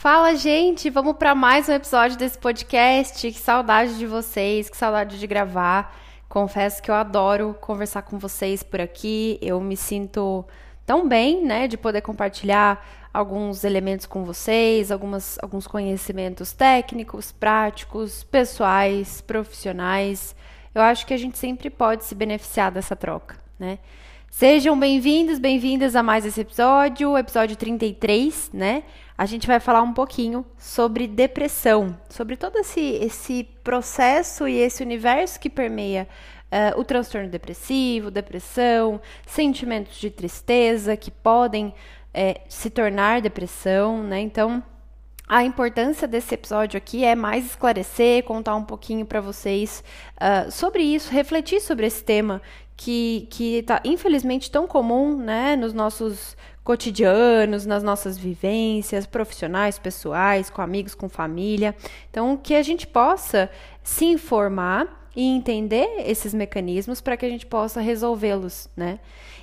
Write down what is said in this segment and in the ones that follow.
Fala, gente! Vamos para mais um episódio desse podcast. Que saudade de vocês, que saudade de gravar. Confesso que eu adoro conversar com vocês por aqui. Eu me sinto tão bem, né, de poder compartilhar alguns elementos com vocês, algumas, alguns conhecimentos técnicos, práticos, pessoais, profissionais. Eu acho que a gente sempre pode se beneficiar dessa troca, né? Sejam bem-vindos, bem-vindas a mais esse episódio, episódio 33, né? A gente vai falar um pouquinho sobre depressão, sobre todo esse, esse processo e esse universo que permeia uh, o transtorno depressivo, depressão, sentimentos de tristeza que podem é, se tornar depressão, né? Então, a importância desse episódio aqui é mais esclarecer, contar um pouquinho para vocês uh, sobre isso, refletir sobre esse tema que está infelizmente tão comum né, nos nossos cotidianos, nas nossas vivências profissionais, pessoais, com amigos, com família. Então, que a gente possa se informar e entender esses mecanismos para que a gente possa resolvê-los, né?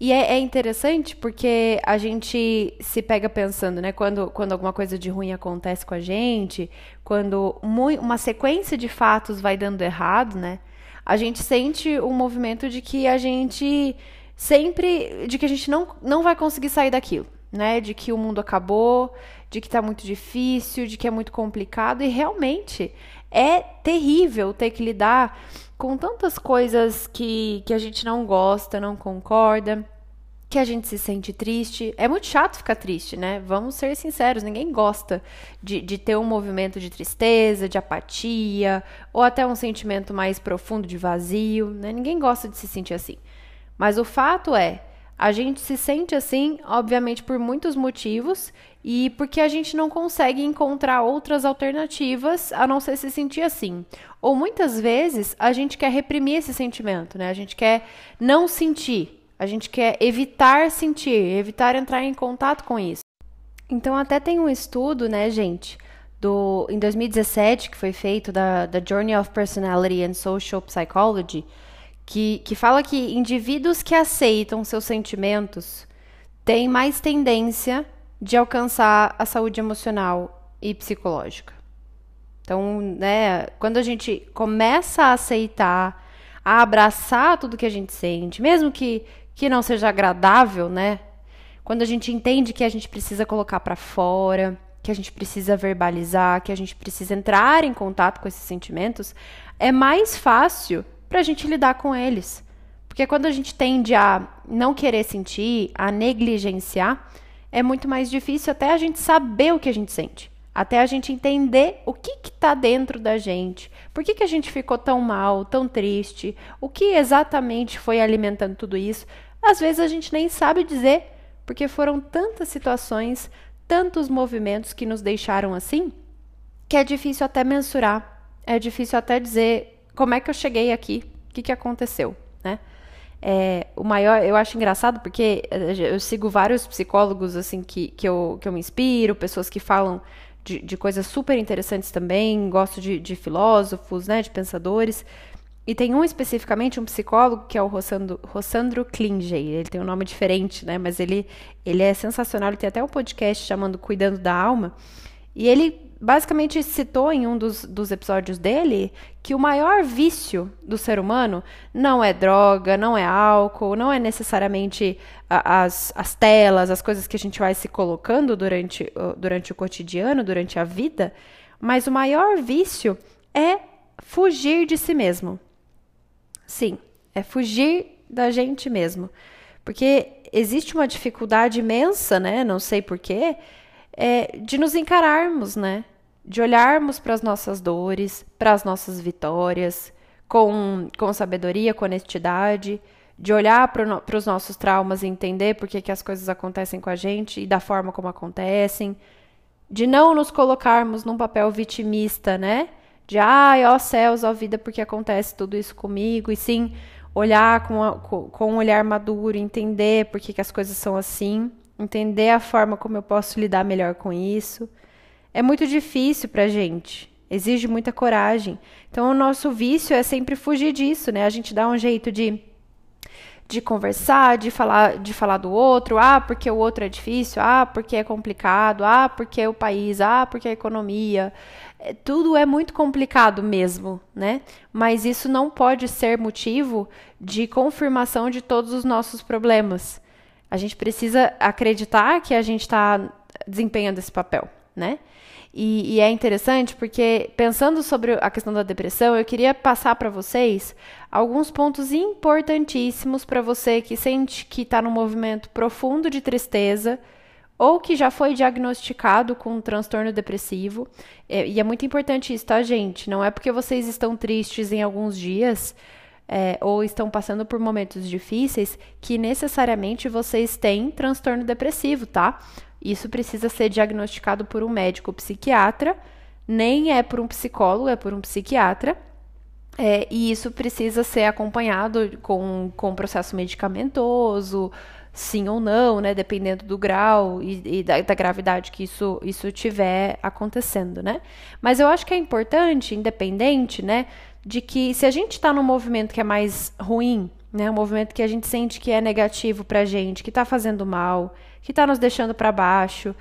E é, é, interessante porque a gente se pega pensando, né? Quando, quando alguma coisa de ruim acontece com a gente, quando uma sequência de fatos vai dando errado, né? A gente sente um movimento de que a gente sempre. de que a gente não, não vai conseguir sair daquilo, né? De que o mundo acabou, de que está muito difícil, de que é muito complicado. E realmente é terrível ter que lidar com tantas coisas que, que a gente não gosta, não concorda, que a gente se sente triste. É muito chato ficar triste, né? Vamos ser sinceros, ninguém gosta de, de ter um movimento de tristeza, de apatia, ou até um sentimento mais profundo de vazio, né? Ninguém gosta de se sentir assim. Mas o fato é, a gente se sente assim, obviamente, por muitos motivos e porque a gente não consegue encontrar outras alternativas a não ser se sentir assim. Ou muitas vezes a gente quer reprimir esse sentimento, né? A gente quer não sentir, a gente quer evitar sentir, evitar entrar em contato com isso. Então, até tem um estudo, né, gente, do, em 2017 que foi feito da, da Journey of Personality and Social Psychology que, que fala que indivíduos que aceitam seus sentimentos têm mais tendência de alcançar a saúde emocional e psicológica. Então, né, quando a gente começa a aceitar, a abraçar tudo que a gente sente, mesmo que, que não seja agradável, né? Quando a gente entende que a gente precisa colocar para fora, que a gente precisa verbalizar, que a gente precisa entrar em contato com esses sentimentos, é mais fácil para a gente lidar com eles. Porque quando a gente tende a não querer sentir, a negligenciar, é muito mais difícil até a gente saber o que a gente sente. Até a gente entender o que está dentro da gente. Por que, que a gente ficou tão mal, tão triste? O que exatamente foi alimentando tudo isso? Às vezes a gente nem sabe dizer, porque foram tantas situações, tantos movimentos que nos deixaram assim, que é difícil até mensurar. É difícil até dizer como é que eu cheguei aqui? O que, que aconteceu? Né? É, o maior, eu acho engraçado porque eh, eu sigo vários psicólogos assim que, que, eu, que eu me inspiro, pessoas que falam de, de coisas super interessantes também, gosto de, de, filósofos, né, de pensadores. E tem um especificamente, um psicólogo, que é o Rossandro, Rossandro Klinger. Ele tem um nome diferente, né? Mas ele, ele é sensacional. Ele tem até um podcast chamando Cuidando da Alma. E ele basicamente citou em um dos, dos episódios dele que o maior vício do ser humano não é droga, não é álcool, não é necessariamente as, as telas, as coisas que a gente vai se colocando durante, durante o cotidiano, durante a vida, mas o maior vício é fugir de si mesmo. Sim, é fugir da gente mesmo. Porque existe uma dificuldade imensa, né? Não sei porquê, é, de nos encararmos, né? De olharmos para as nossas dores, para as nossas vitórias, com, com sabedoria, com honestidade, de olhar para os nossos traumas e entender por que, que as coisas acontecem com a gente e da forma como acontecem, de não nos colocarmos num papel vitimista, né? De ai, ó céus, ó vida, porque acontece tudo isso comigo, e sim olhar com, a, com, com um olhar maduro, entender por que, que as coisas são assim entender a forma como eu posso lidar melhor com isso. É muito difícil para a gente, exige muita coragem. Então, o nosso vício é sempre fugir disso, né? A gente dá um jeito de, de conversar, de falar, de falar do outro, ah, porque o outro é difícil, ah, porque é complicado, ah, porque é o país, ah, porque a economia. É, tudo é muito complicado mesmo, né? Mas isso não pode ser motivo de confirmação de todos os nossos problemas. A gente precisa acreditar que a gente está desempenhando esse papel, né? E, e, é interessante porque, pensando sobre a questão da depressão, eu queria passar para vocês alguns pontos importantíssimos para você que sente que está num movimento profundo de tristeza ou que já foi diagnosticado com um transtorno depressivo. É, e é muito importante isso, tá, gente? Não é porque vocês estão tristes em alguns dias. É, ou estão passando por momentos difíceis, que necessariamente vocês têm transtorno depressivo, tá? Isso precisa ser diagnosticado por um médico psiquiatra, nem é por um psicólogo, é por um psiquiatra. É, e isso precisa ser acompanhado com, com processo medicamentoso, sim ou não, né? Dependendo do grau e, e da, da, gravidade que isso, isso tiver acontecendo, né? Mas eu acho que é importante, independente, né? De que se a gente está num movimento que é mais ruim, né? Um movimento que a gente sente que é negativo pra gente, que está fazendo mal, que está nos deixando para baixo.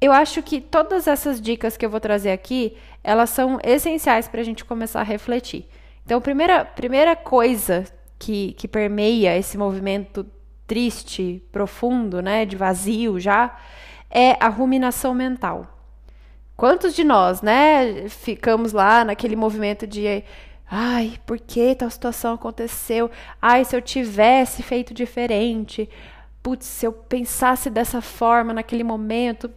Eu acho que todas essas dicas que eu vou trazer aqui, elas são essenciais para a gente começar a refletir. Então, primeira, primeira coisa que, que permeia esse movimento triste, profundo, né, de vazio já, é a ruminação mental. Quantos de nós, né, ficamos lá naquele movimento de ai, por que tal situação aconteceu? Ai, se eu tivesse feito diferente putz, se eu pensasse dessa forma naquele momento,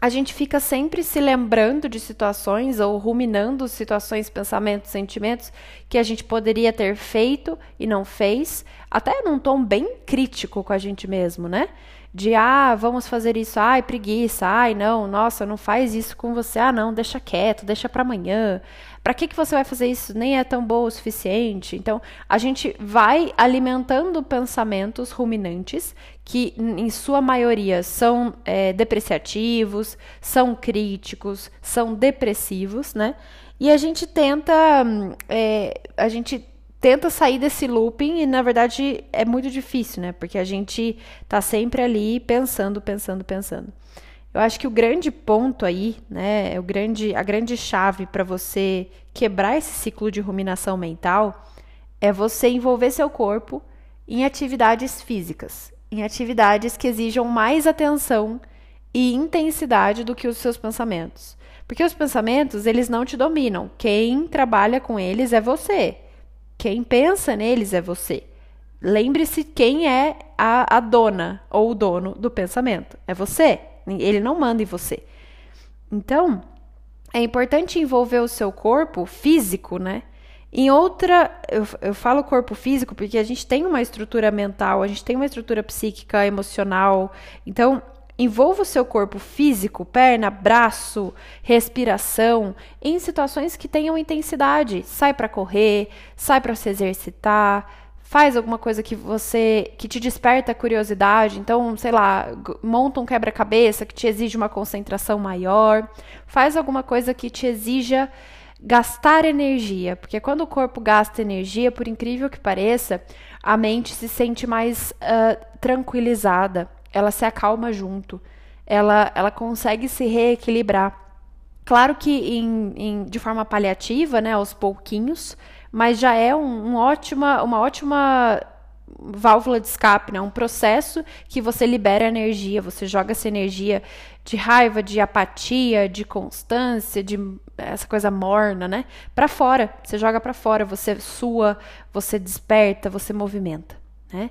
a gente fica sempre se lembrando de situações ou ruminando situações, pensamentos, sentimentos que a gente poderia ter feito e não fez, até num tom bem crítico com a gente mesmo, né? De ah, vamos fazer isso, ai, preguiça, ai, não, nossa, não faz isso com você, ah, não, deixa quieto, deixa para amanhã. Para que, que você vai fazer isso? Nem é tão bom o suficiente. Então, a gente vai alimentando pensamentos ruminantes que, em sua maioria, são é, depreciativos, são críticos, são depressivos, né? E a gente tenta, é, a gente tenta sair desse looping e na verdade é muito difícil, né? Porque a gente tá sempre ali pensando, pensando, pensando. Eu acho que o grande ponto aí, né, o grande, a grande chave para você quebrar esse ciclo de ruminação mental é você envolver seu corpo em atividades físicas, em atividades que exijam mais atenção e intensidade do que os seus pensamentos. Porque os pensamentos, eles não te dominam. Quem trabalha com eles é você. Quem pensa neles é você. Lembre-se quem é a, a dona ou o dono do pensamento. É você. Ele não manda em você. Então, é importante envolver o seu corpo físico, né? Em outra, eu, eu falo corpo físico porque a gente tem uma estrutura mental, a gente tem uma estrutura psíquica, emocional. Então, envolva o seu corpo físico, perna, braço, respiração, em situações que tenham intensidade. Sai para correr, sai para se exercitar, faz alguma coisa que você que te desperta curiosidade, então, sei lá, monta um quebra-cabeça que te exige uma concentração maior, faz alguma coisa que te exija gastar energia, porque quando o corpo gasta energia, por incrível que pareça, a mente se sente mais uh, tranquilizada, ela se acalma junto, ela, ela consegue se reequilibrar. Claro que em, em, de forma paliativa, né, aos pouquinhos, mas já é um, um ótima, uma ótima válvula de escape, né? Um processo que você libera energia, você joga essa energia de raiva, de apatia, de constância, de essa coisa morna, né? Para fora, você joga para fora, você sua, você desperta, você movimenta, né?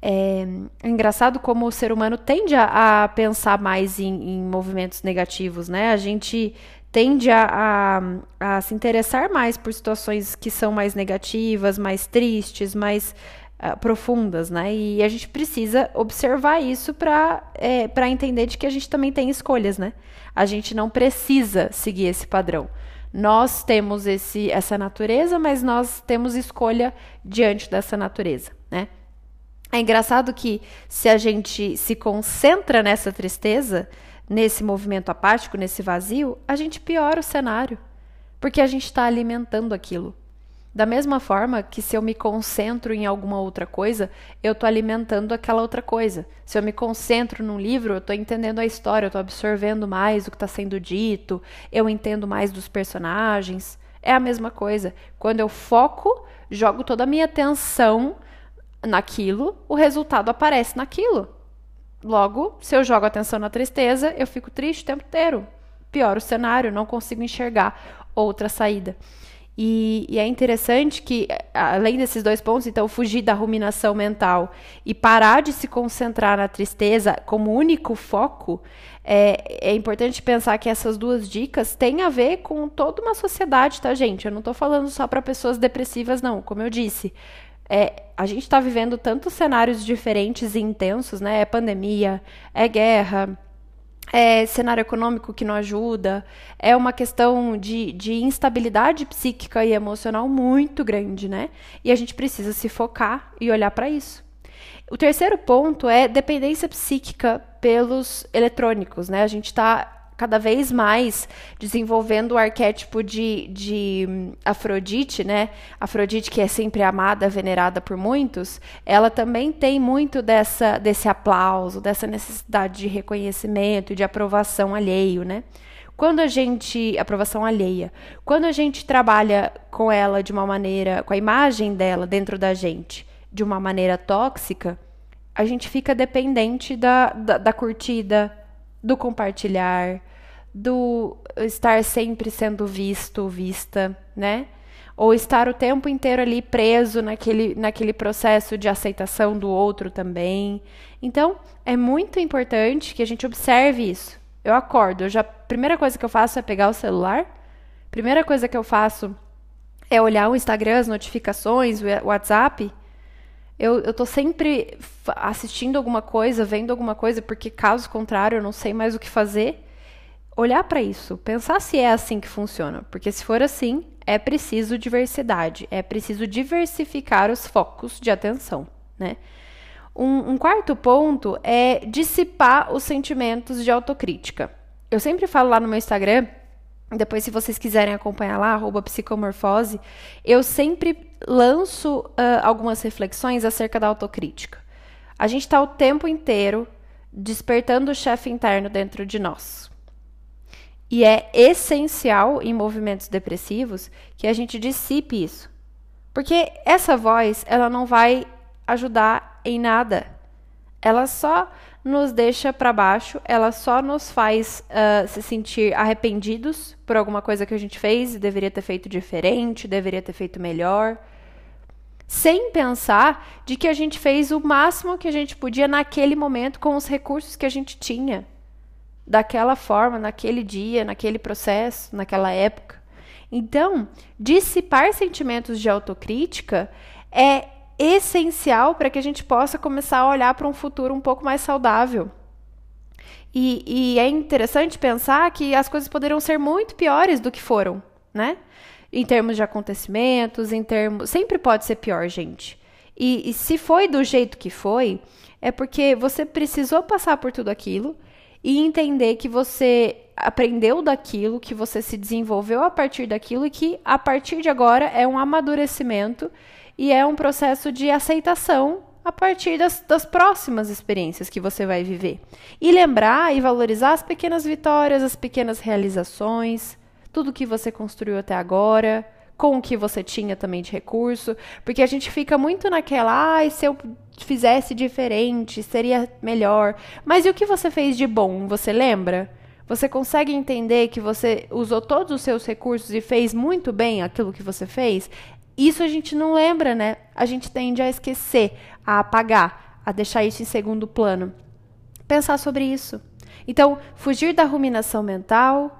É, é engraçado como o ser humano tende a, a pensar mais em, em movimentos negativos, né? A gente tende a, a, a, se interessar mais por situações que são mais negativas, mais tristes, mais uh, profundas, né? E a gente precisa observar isso para é, entender de que a gente também tem escolhas, né? A gente não precisa seguir esse padrão. Nós temos esse, essa natureza, mas nós temos escolha diante dessa natureza, né? É engraçado que se a gente se concentra nessa tristeza, nesse movimento apático, nesse vazio, a gente piora o cenário, porque a gente está alimentando aquilo. Da mesma forma que se eu me concentro em alguma outra coisa, eu estou alimentando aquela outra coisa. Se eu me concentro num livro, eu estou entendendo a história, eu estou absorvendo mais o que está sendo dito, eu entendo mais dos personagens. É a mesma coisa. Quando eu foco, jogo toda a minha atenção naquilo, o resultado aparece naquilo. Logo, se eu jogo atenção na tristeza, eu fico triste o tempo inteiro. Pior o cenário, não consigo enxergar outra saída. E, e, é interessante que, além desses dois pontos, então, fugir da ruminação mental e parar de se concentrar na tristeza como único foco, é, é importante pensar que essas duas dicas têm a ver com toda uma sociedade, tá, gente? Eu não estou falando só para pessoas depressivas, não. Como eu disse, é, a gente está vivendo tantos cenários diferentes e intensos, né? É pandemia, é guerra é cenário econômico que não ajuda, é uma questão de, de instabilidade psíquica e emocional muito grande, né? E a gente precisa se focar e olhar para isso. O terceiro ponto é dependência psíquica pelos eletrônicos, né? A gente está cada vez mais desenvolvendo o arquétipo de, de hum, Afrodite, né? Afrodite, que é sempre amada, venerada por muitos, ela também tem muito dessa, desse aplauso, dessa necessidade de reconhecimento, de aprovação alheio, né? Quando a gente. aprovação alheia. Quando a gente trabalha com ela de uma maneira. com a imagem dela dentro da gente de uma maneira tóxica, a gente fica dependente da, da, da curtida, do compartilhar, do estar sempre sendo visto, vista, né? Ou estar o tempo inteiro ali preso naquele, naquele processo de aceitação do outro também. Então, é muito importante que a gente observe isso. Eu acordo, eu já, a primeira coisa que eu faço é pegar o celular. Primeira coisa que eu faço é olhar o Instagram, as notificações, o WhatsApp. Eu, eu tô sempre assistindo alguma coisa, vendo alguma coisa, porque caso contrário eu não sei mais o que fazer olhar para isso, pensar se é assim que funciona, porque se for assim, é preciso diversidade, é preciso diversificar os focos de atenção, né? Um, um quarto ponto é dissipar os sentimentos de autocrítica. Eu sempre falo lá no meu Instagram, depois se vocês quiserem acompanhar lá, psicomorfose, eu sempre lanço uh, algumas reflexões acerca da autocrítica. A gente está o tempo inteiro despertando o chefe interno dentro de nós. E é essencial em movimentos depressivos que a gente dissipe isso. Porque essa voz, ela não vai ajudar em nada. Ela só nos deixa para baixo, ela só nos faz uh, se sentir arrependidos por alguma coisa que a gente fez e deveria ter feito diferente, deveria ter feito melhor. Sem pensar de que a gente fez o máximo que a gente podia naquele momento com os recursos que a gente tinha daquela forma, naquele dia, naquele processo, naquela época. Então, dissipar sentimentos de autocrítica é essencial para que a gente possa começar a olhar para um futuro um pouco mais saudável. E, e, é interessante pensar que as coisas poderiam ser muito piores do que foram, né? Em termos de acontecimentos, em termos. Sempre pode ser pior, gente. E, e se foi do jeito que foi, é porque você precisou passar por tudo aquilo e entender que você aprendeu daquilo, que você se desenvolveu a partir daquilo e que a partir de agora é um amadurecimento e é um processo de aceitação a partir das, das próximas experiências que você vai viver. E lembrar e valorizar as pequenas vitórias, as pequenas realizações, tudo que você construiu até agora com o que você tinha também de recurso, porque a gente fica muito naquela, ai, ah, se eu fizesse diferente, seria melhor. Mas e o que você fez de bom? Você lembra? Você consegue entender que você usou todos os seus recursos e fez muito bem aquilo que você fez? Isso a gente não lembra, né? A gente tende a esquecer, a apagar, a deixar isso em segundo plano. Pensar sobre isso. Então, fugir da ruminação mental,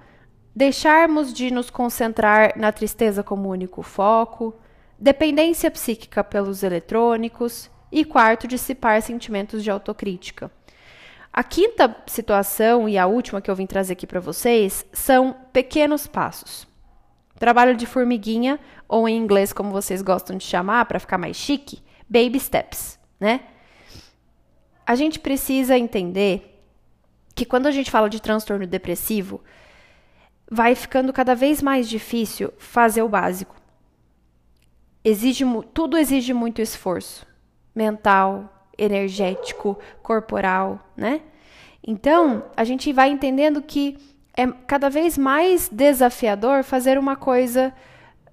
deixarmos de nos concentrar na tristeza como único foco, dependência psíquica pelos eletrônicos e quarto, dissipar sentimentos de autocrítica. A quinta situação e a última que eu vim trazer aqui para vocês são pequenos passos. Trabalho de formiguinha, ou em inglês, como vocês gostam de chamar, para ficar mais chique, baby steps, né? A gente precisa entender que quando a gente fala de transtorno depressivo, vai ficando cada vez mais difícil fazer o básico. exige tudo exige muito esforço mental, energético, corporal, né? Então, a gente vai entendendo que é cada vez mais desafiador fazer uma coisa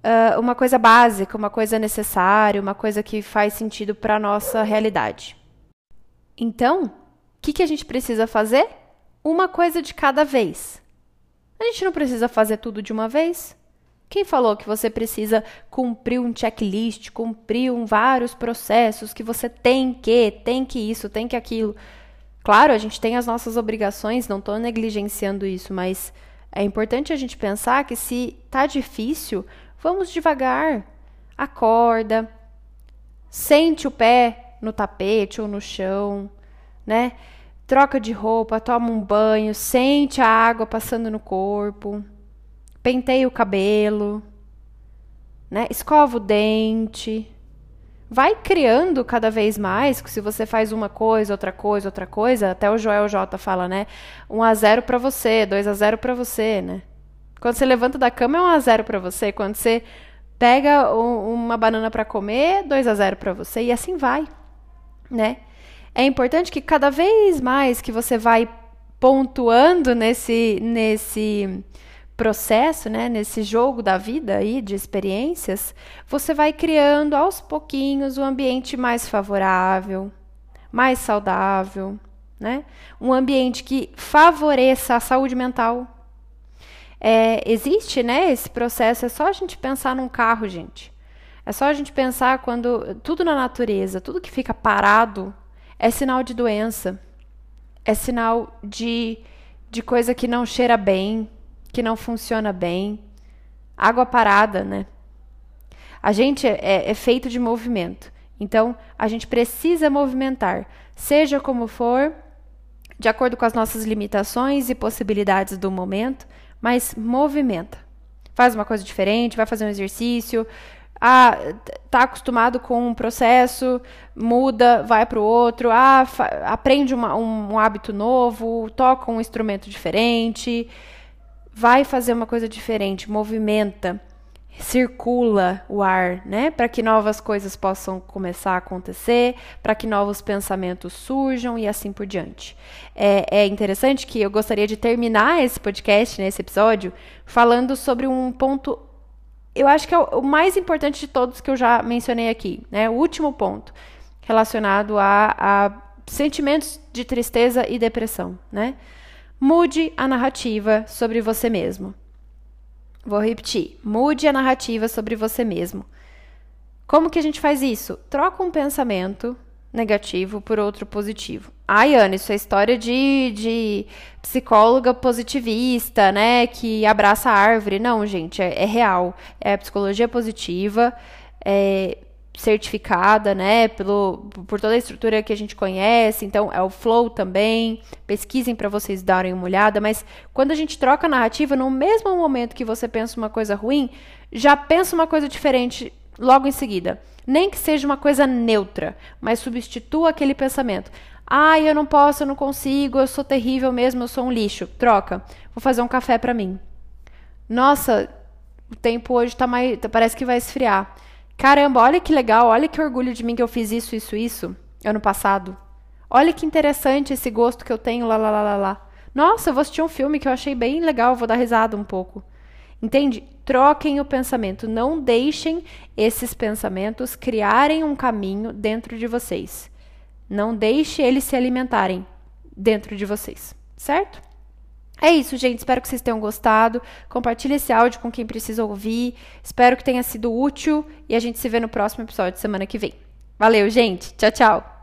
uh, uma coisa básica, uma coisa necessária, uma coisa que faz sentido para a nossa realidade. Então, o que, que a gente precisa fazer? Uma coisa de cada vez. A gente não precisa fazer tudo de uma vez. Quem falou que você precisa cumprir um checklist, cumprir um, vários processos, que você tem que, tem que isso, tem que aquilo? Claro, a gente tem as nossas obrigações, não estou negligenciando isso, mas é importante a gente pensar que se tá difícil, vamos devagar. Acorda, sente o pé no tapete ou no chão, né? Troca de roupa, toma um banho, sente a água passando no corpo penteia o cabelo, né? Escova o dente. Vai criando cada vez mais, se você faz uma coisa, outra coisa, outra coisa, até o Joel J fala, né? 1 a 0 para você, 2 a 0 para você, né? Quando você levanta da cama é 1 a 0 para você, quando você pega um, uma banana para comer, 2 a 0 para você e assim vai, né? É importante que cada vez mais que você vai pontuando nesse nesse processo, né, nesse jogo da vida aí de experiências, você vai criando aos pouquinhos um ambiente mais favorável, mais saudável, né? Um ambiente que favoreça a saúde mental. É, existe, né, esse processo, é só a gente pensar num carro, gente. É só a gente pensar quando tudo na natureza, tudo que fica parado é sinal de doença. É sinal de, de coisa que não cheira bem, que não funciona bem. Água parada, né? A gente é, é feito de movimento. Então, a gente precisa movimentar, seja como for, de acordo com as nossas limitações e possibilidades do momento, mas movimenta. Faz uma coisa diferente, vai fazer um exercício. Ah, tá acostumado com um processo, muda, vai para o outro. Ah, aprende uma, um, um hábito novo, toca um instrumento diferente vai fazer uma coisa diferente, movimenta, circula o ar, né? Para que novas coisas possam começar a acontecer, para que novos pensamentos surjam e assim por diante. É, é, interessante que eu gostaria de terminar esse podcast, nesse episódio, falando sobre um ponto. Eu acho que é o mais importante de todos que eu já mencionei aqui, né? O último ponto relacionado a, a sentimentos de tristeza e depressão, né? Mude a narrativa sobre você mesmo. Vou repetir. Mude a narrativa sobre você mesmo. Como que a gente faz isso? Troca um pensamento negativo por outro positivo. Ai, Ana, isso é história de, de psicóloga positivista, né? Que abraça a árvore. Não, gente, é, é real. É psicologia positiva. É, certificada, né, pelo, por toda a estrutura que a gente conhece, então é o flow também, pesquisem para vocês darem uma olhada, mas quando a gente troca a narrativa, no mesmo momento que você pensa uma coisa ruim, já pensa uma coisa diferente logo em seguida. Nem que seja uma coisa neutra, mas substitua aquele pensamento. Ah, eu não posso, eu não consigo, eu sou terrível mesmo, eu sou um lixo. Troca. Vou fazer um café para mim. Nossa, o tempo hoje tá mais, parece que vai esfriar. Caramba, olha que legal, olha que orgulho de mim que eu fiz isso, isso, isso ano passado. Olha que interessante esse gosto que eu tenho, lá, lá, lá, lá, lá. Nossa, eu vou assistir um filme que eu achei bem legal, vou dar risada um pouco. Entende? Troquem o pensamento, não deixem esses pensamentos criarem um caminho dentro de vocês. Não deixe eles se alimentarem dentro de vocês, certo? É isso, gente. Espero que vocês tenham gostado. Compartilhe esse áudio com quem precisa ouvir. Espero que tenha sido útil e a gente se vê no próximo episódio semana que vem. Valeu, gente. Tchau, tchau.